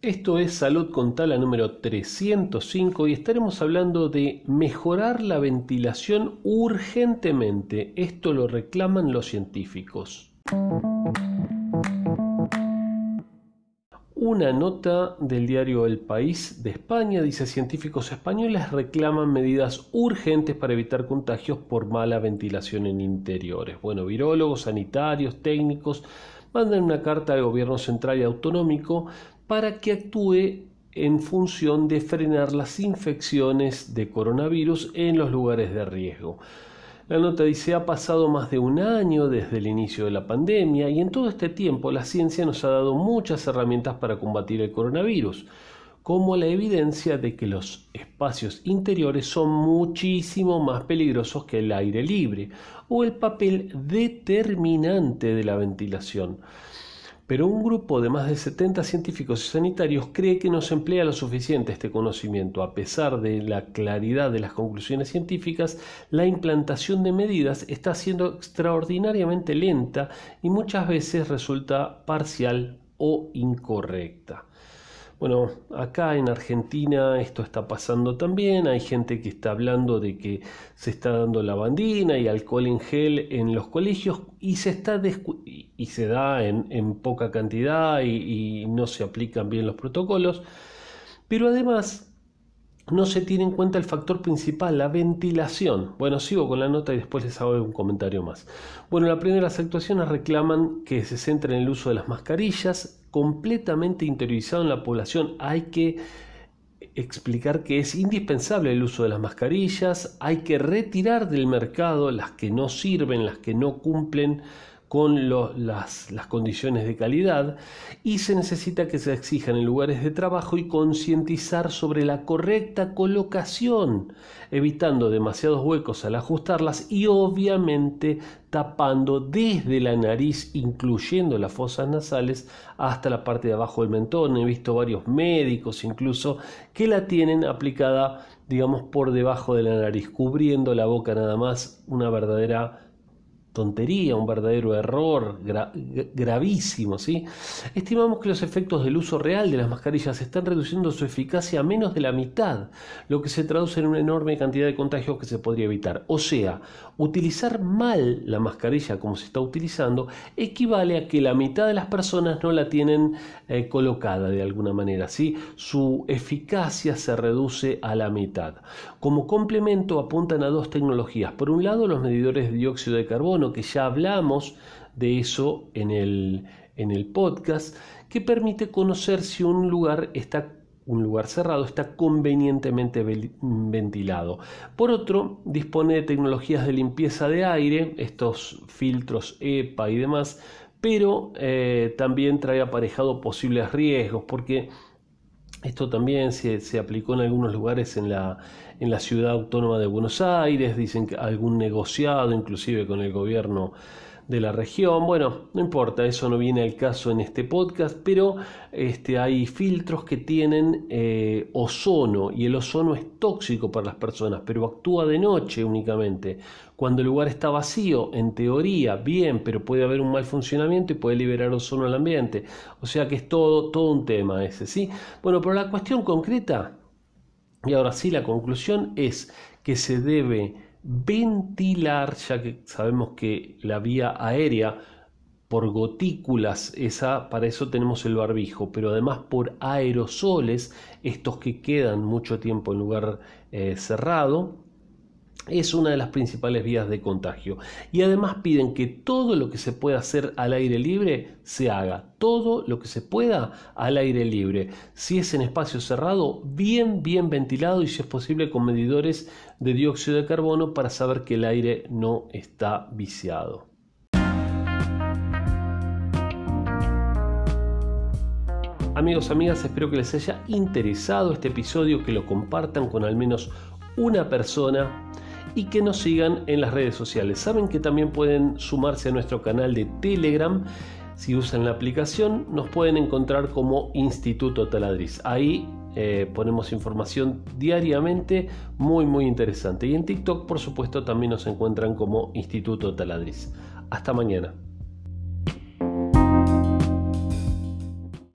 Esto es Salud con Tala número 305 y estaremos hablando de mejorar la ventilación urgentemente. Esto lo reclaman los científicos. Una nota del diario El País de España dice científicos españoles reclaman medidas urgentes para evitar contagios por mala ventilación en interiores. Bueno, virólogos, sanitarios, técnicos mandan una carta al gobierno central y autonómico para que actúe en función de frenar las infecciones de coronavirus en los lugares de riesgo. La nota dice, ha pasado más de un año desde el inicio de la pandemia y en todo este tiempo la ciencia nos ha dado muchas herramientas para combatir el coronavirus, como la evidencia de que los espacios interiores son muchísimo más peligrosos que el aire libre o el papel determinante de la ventilación pero un grupo de más de 70 científicos y sanitarios cree que no se emplea lo suficiente este conocimiento. A pesar de la claridad de las conclusiones científicas, la implantación de medidas está siendo extraordinariamente lenta y muchas veces resulta parcial o incorrecta. Bueno, acá en Argentina esto está pasando también, hay gente que está hablando de que se está dando lavandina y alcohol en gel en los colegios y se, está y se da en, poca cantidad y no se aplican bien los protocolos, pero además no se tiene en cuenta el factor principal, la ventilación. Bueno, sigo con la nota y después les hago un comentario más. Bueno, la primera las actuaciones reclaman que se centre en el uso de las mascarillas, completamente interiorizado en la población. Hay que explicar que es indispensable el uso de las mascarillas, hay que retirar del mercado las que no sirven, las que no cumplen con las, las, condiciones de calidad y se necesita que se exijan en lugares de trabajo y concientizar sobre la correcta colocación, evitando demasiados huecos al ajustarlas y obviamente tapando desde la nariz, incluyendo las fosas nasales, hasta la parte de abajo del mentón. He visto varios médicos incluso que la tienen aplicada, digamos, por debajo de la nariz, cubriendo la boca nada más, una verdadera tontería, un verdadero error gravísimo. Estimamos que los efectos del uso real de las mascarillas están reduciendo su eficacia a menos de la mitad, lo que se traduce en una enorme cantidad de contagios que se podría evitar. O sea, utilizar mal la mascarilla como se está utilizando equivale a que la mitad de las personas no la tienen eh, colocada de alguna manera. Su eficacia se reduce a la mitad. Como complemento apuntan a dos tecnologías. Por un lado, los medidores de dióxido de carbono, que ya hablamos de eso en el, en el podcast, que permite conocer si un lugar está un lugar cerrado está convenientemente ventilado. Por otro, dispone de tecnologías de limpieza de aire, estos filtros EPA y demás, pero eh, también trae aparejado posibles riesgos, porque esto también se, aplicó en algunos lugares en la, en la ciudad autónoma de Buenos Aires, dicen que algún negociado inclusive con el gobierno de la región. Bueno, no importa, eso no viene al caso en este podcast, pero este, hay filtros que tienen eh, ozono y el ozono es tóxico para las personas, pero actúa de noche únicamente. Cuando el lugar está vacío, en teoría, bien, pero puede haber un mal funcionamiento y puede liberar ozono al ambiente. O sea que es todo, todo un tema ese, ¿sí? Bueno, pero la cuestión concreta, y ahora sí, la conclusión es que se debe ventilar, ya que sabemos que la vía aérea por gotículas, esa, para eso tenemos el barbijo, pero además por aerosoles, estos que quedan mucho tiempo en lugar eh, cerrado, es una de las principales vías de contagio. Y además piden que todo lo que se pueda hacer al aire libre se haga. Todo lo que se pueda al aire libre. Si es en espacio cerrado, bien, bien ventilado y si es posible con medidores de dióxido de carbono para saber que el aire no está viciado. Amigos, amigas, espero que les haya interesado este episodio, que lo compartan con al menos una persona y que nos sigan en las redes sociales. Saben que también pueden sumarse a nuestro canal de Telegram. Si usan la aplicación, nos pueden encontrar como Instituto Taladriz. Ahí eh, ponemos información diariamente muy muy interesante. Y en TikTok, por supuesto, también nos encuentran como Instituto Taladriz. Hasta mañana.